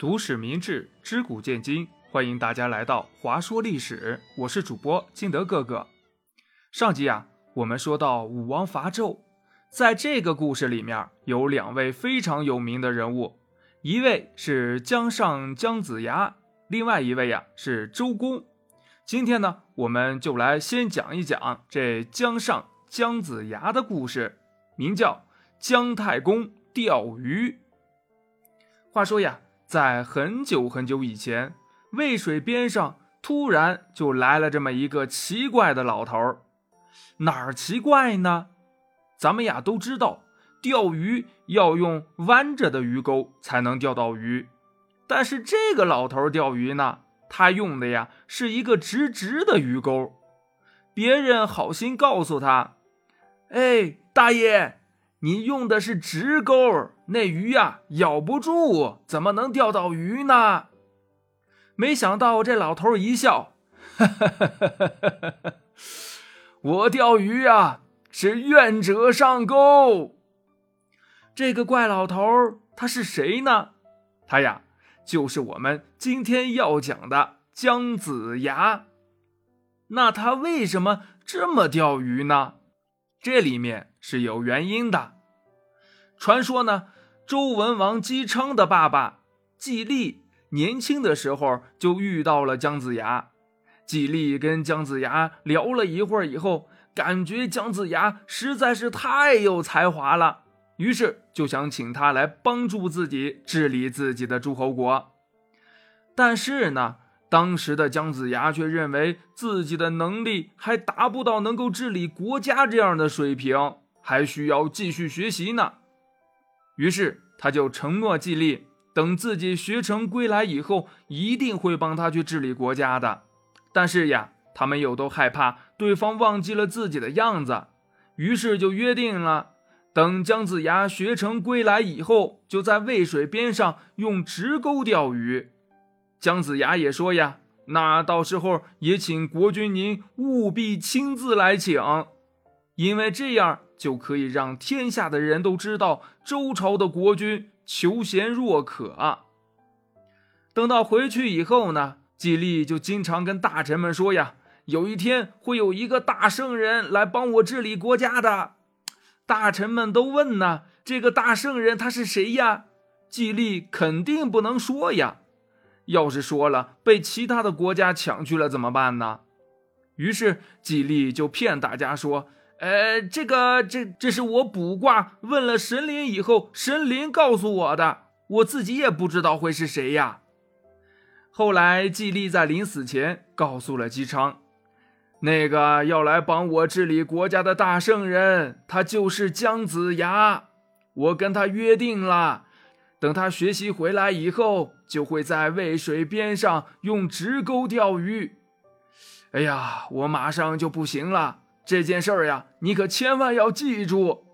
读史明智，知古见今，欢迎大家来到华说历史。我是主播金德哥哥。上集啊，我们说到武王伐纣，在这个故事里面有两位非常有名的人物，一位是姜尚姜子牙，另外一位呀是周公。今天呢，我们就来先讲一讲这姜尚姜子牙的故事，名叫姜太公钓鱼。话说呀。在很久很久以前，渭水边上突然就来了这么一个奇怪的老头儿。哪儿奇怪呢？咱们呀都知道，钓鱼要用弯着的鱼钩才能钓到鱼。但是这个老头钓鱼呢，他用的呀是一个直直的鱼钩。别人好心告诉他：“哎，大爷。”你用的是直钩，那鱼呀咬不住，怎么能钓到鱼呢？没想到这老头一笑，哈哈哈哈哈哈！我钓鱼呀是愿者上钩。这个怪老头他是谁呢？他呀就是我们今天要讲的姜子牙。那他为什么这么钓鱼呢？这里面是有原因的。传说呢，周文王姬昌的爸爸季历年轻的时候就遇到了姜子牙。季历跟姜子牙聊了一会儿以后，感觉姜子牙实在是太有才华了，于是就想请他来帮助自己治理自己的诸侯国。但是呢，当时的姜子牙却认为自己的能力还达不到能够治理国家这样的水平，还需要继续学习呢。于是他就承诺季历，等自己学成归来以后，一定会帮他去治理国家的。但是呀，他们又都害怕对方忘记了自己的样子，于是就约定了，等姜子牙学成归来以后，就在渭水边上用直钩钓鱼。姜子牙也说呀，那到时候也请国君您务必亲自来请，因为这样就可以让天下的人都知道周朝的国君求贤若渴。等到回去以后呢，季历就经常跟大臣们说呀，有一天会有一个大圣人来帮我治理国家的。大臣们都问呢，这个大圣人他是谁呀？季历肯定不能说呀，要是说了，被其他的国家抢去了怎么办呢？于是季历就骗大家说。呃，这个，这这是我卜卦问了神灵以后，神灵告诉我的，我自己也不知道会是谁呀。后来季历在临死前告诉了姬昌，那个要来帮我治理国家的大圣人，他就是姜子牙。我跟他约定了，等他学习回来以后，就会在渭水边上用直钩钓鱼。哎呀，我马上就不行了。这件事儿呀，你可千万要记住。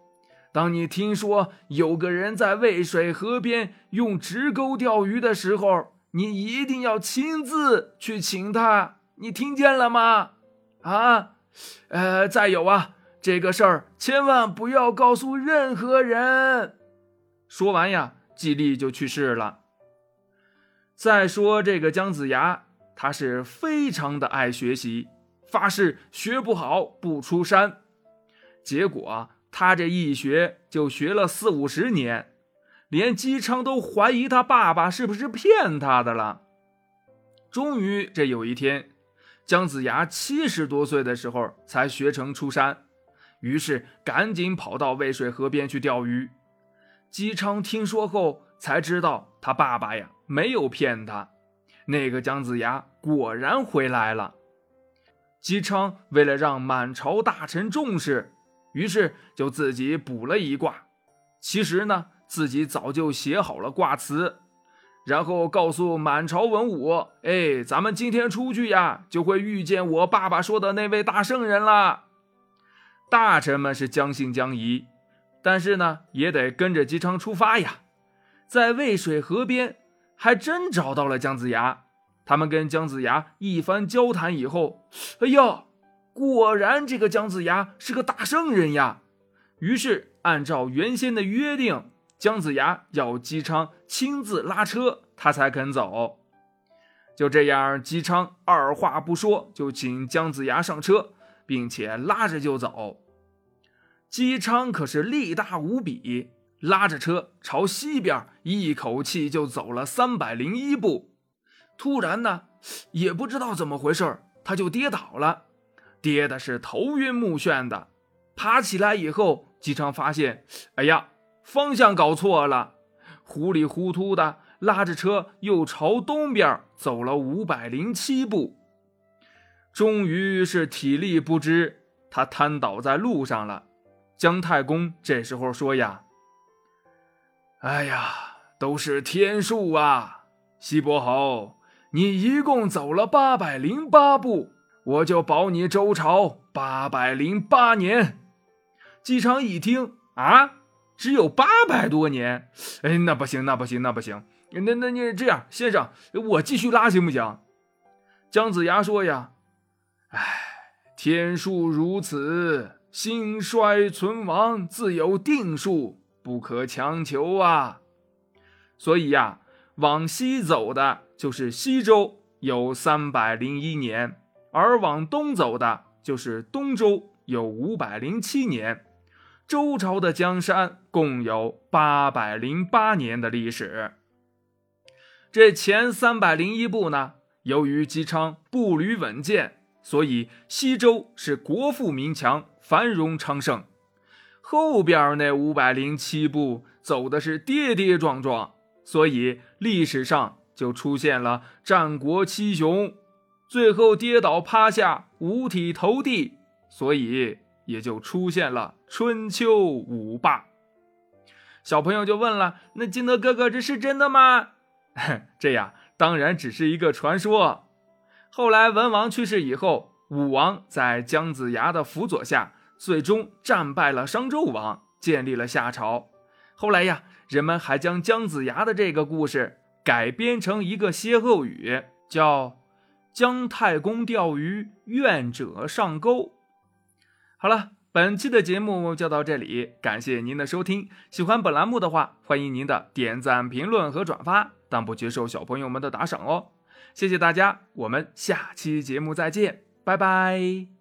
当你听说有个人在渭水河边用直钩钓鱼的时候，你一定要亲自去请他。你听见了吗？啊，呃，再有啊，这个事儿千万不要告诉任何人。说完呀，季历就去世了。再说这个姜子牙，他是非常的爱学习。发誓学不好不出山，结果他这一学就学了四五十年，连姬昌都怀疑他爸爸是不是骗他的了。终于这有一天，姜子牙七十多岁的时候才学成出山，于是赶紧跑到渭水河边去钓鱼。姬昌听说后才知道他爸爸呀没有骗他，那个姜子牙果然回来了。姬昌为了让满朝大臣重视，于是就自己卜了一卦。其实呢，自己早就写好了卦辞，然后告诉满朝文武：“哎，咱们今天出去呀，就会遇见我爸爸说的那位大圣人了。”大臣们是将信将疑，但是呢，也得跟着姬昌出发呀。在渭水河边，还真找到了姜子牙。他们跟姜子牙一番交谈以后，哎呀，果然这个姜子牙是个大圣人呀。于是按照原先的约定，姜子牙要姬昌亲自拉车，他才肯走。就这样，姬昌二话不说就请姜子牙上车，并且拉着就走。姬昌可是力大无比，拉着车朝西边一口气就走了三百零一步。突然呢，也不知道怎么回事，他就跌倒了，跌的是头晕目眩的。爬起来以后，姬昌发现，哎呀，方向搞错了，糊里糊涂的。拉着车又朝东边走了五百零七步，终于是体力不支，他瘫倒在路上了。姜太公这时候说：“呀，哎呀，都是天数啊！西伯侯，你一共走了八百零八步，我就保你周朝八百零八年。”姬昌一听啊，只有八百多年，哎，那不行，那不行，那不行。那那你这样，先生，我继续拉行不行？姜子牙说呀：“哎，天数如此，兴衰存亡自有定数，不可强求啊。所以呀，往西走的就是西周，有三百零一年；而往东走的就是东周，有五百零七年。周朝的江山共有八百零八年的历史。”这前三百零一步呢，由于姬昌步履稳健，所以西周是国富民强、繁荣昌盛。后边那五百零七步走的是跌跌撞撞，所以历史上就出现了战国七雄，最后跌倒趴下、五体投地，所以也就出现了春秋五霸。小朋友就问了：“那金德哥哥，这是真的吗？” 这呀，当然只是一个传说。后来文王去世以后，武王在姜子牙的辅佐下，最终战败了商纣王，建立了夏朝。后来呀，人们还将姜子牙的这个故事改编成一个歇后语，叫“姜太公钓鱼，愿者上钩”。好了，本期的节目就到这里，感谢您的收听。喜欢本栏目的话，欢迎您的点赞、评论和转发。但不接受小朋友们的打赏哦，谢谢大家，我们下期节目再见，拜拜。